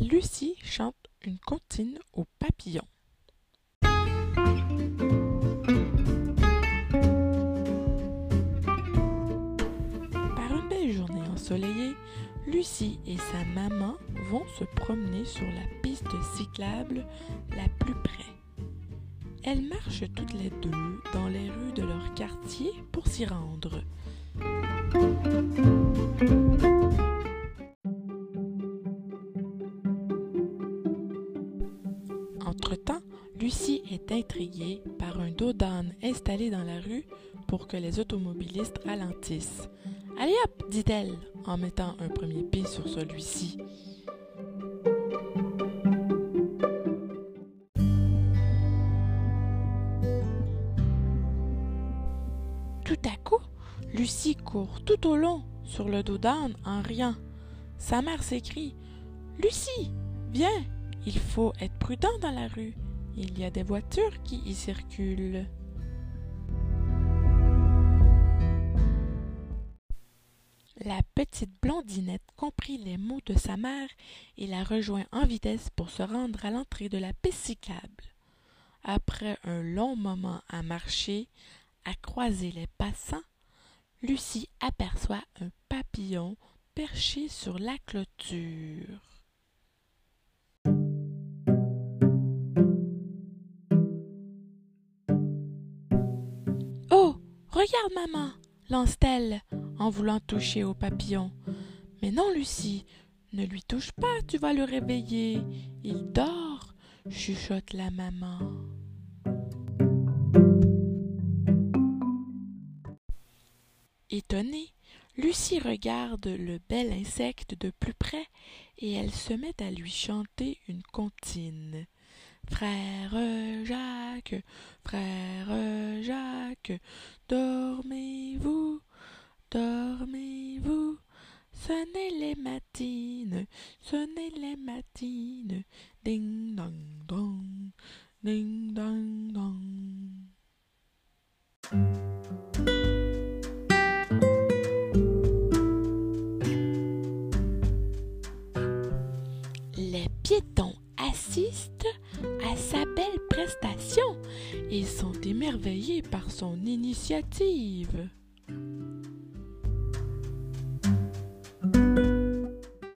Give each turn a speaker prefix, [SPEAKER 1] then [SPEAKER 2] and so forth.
[SPEAKER 1] Lucie chante une comptine aux papillons. Par une belle journée ensoleillée, Lucie et sa maman vont se promener sur la piste cyclable la plus près. Elles marchent toutes les deux dans les rues de leur quartier pour s'y rendre. Entre-temps, Lucie est intriguée par un dos d'âne installé dans la rue pour que les automobilistes ralentissent. Allez hop, dit-elle en mettant un premier pied sur celui-ci. Tout à coup, Lucie court tout au long sur le dos d'âne en riant. Sa mère s'écrie Lucie, viens, il faut être prudent dans la rue. Il y a des voitures qui y circulent. La petite blondinette comprit les mots de sa mère et la rejoint en vitesse pour se rendre à l'entrée de la piste cyclable. Après un long moment à marcher, à croiser les passants, Lucie aperçoit un papillon perché sur la clôture. Regarde maman, lance-t-elle en voulant toucher au papillon. Mais non, Lucie, ne lui touche pas, tu vas le réveiller. Il dort, chuchote la maman. Étonnée, Lucie regarde le bel insecte de plus près et elle se met à lui chanter une comptine. Frère Frère Jacques, dormez-vous, dormez-vous, sonnez les matines, sonnez les matines, ding dong dong, ding dong dong. Les piétons assistent sa belle prestation et sont émerveillés par son initiative.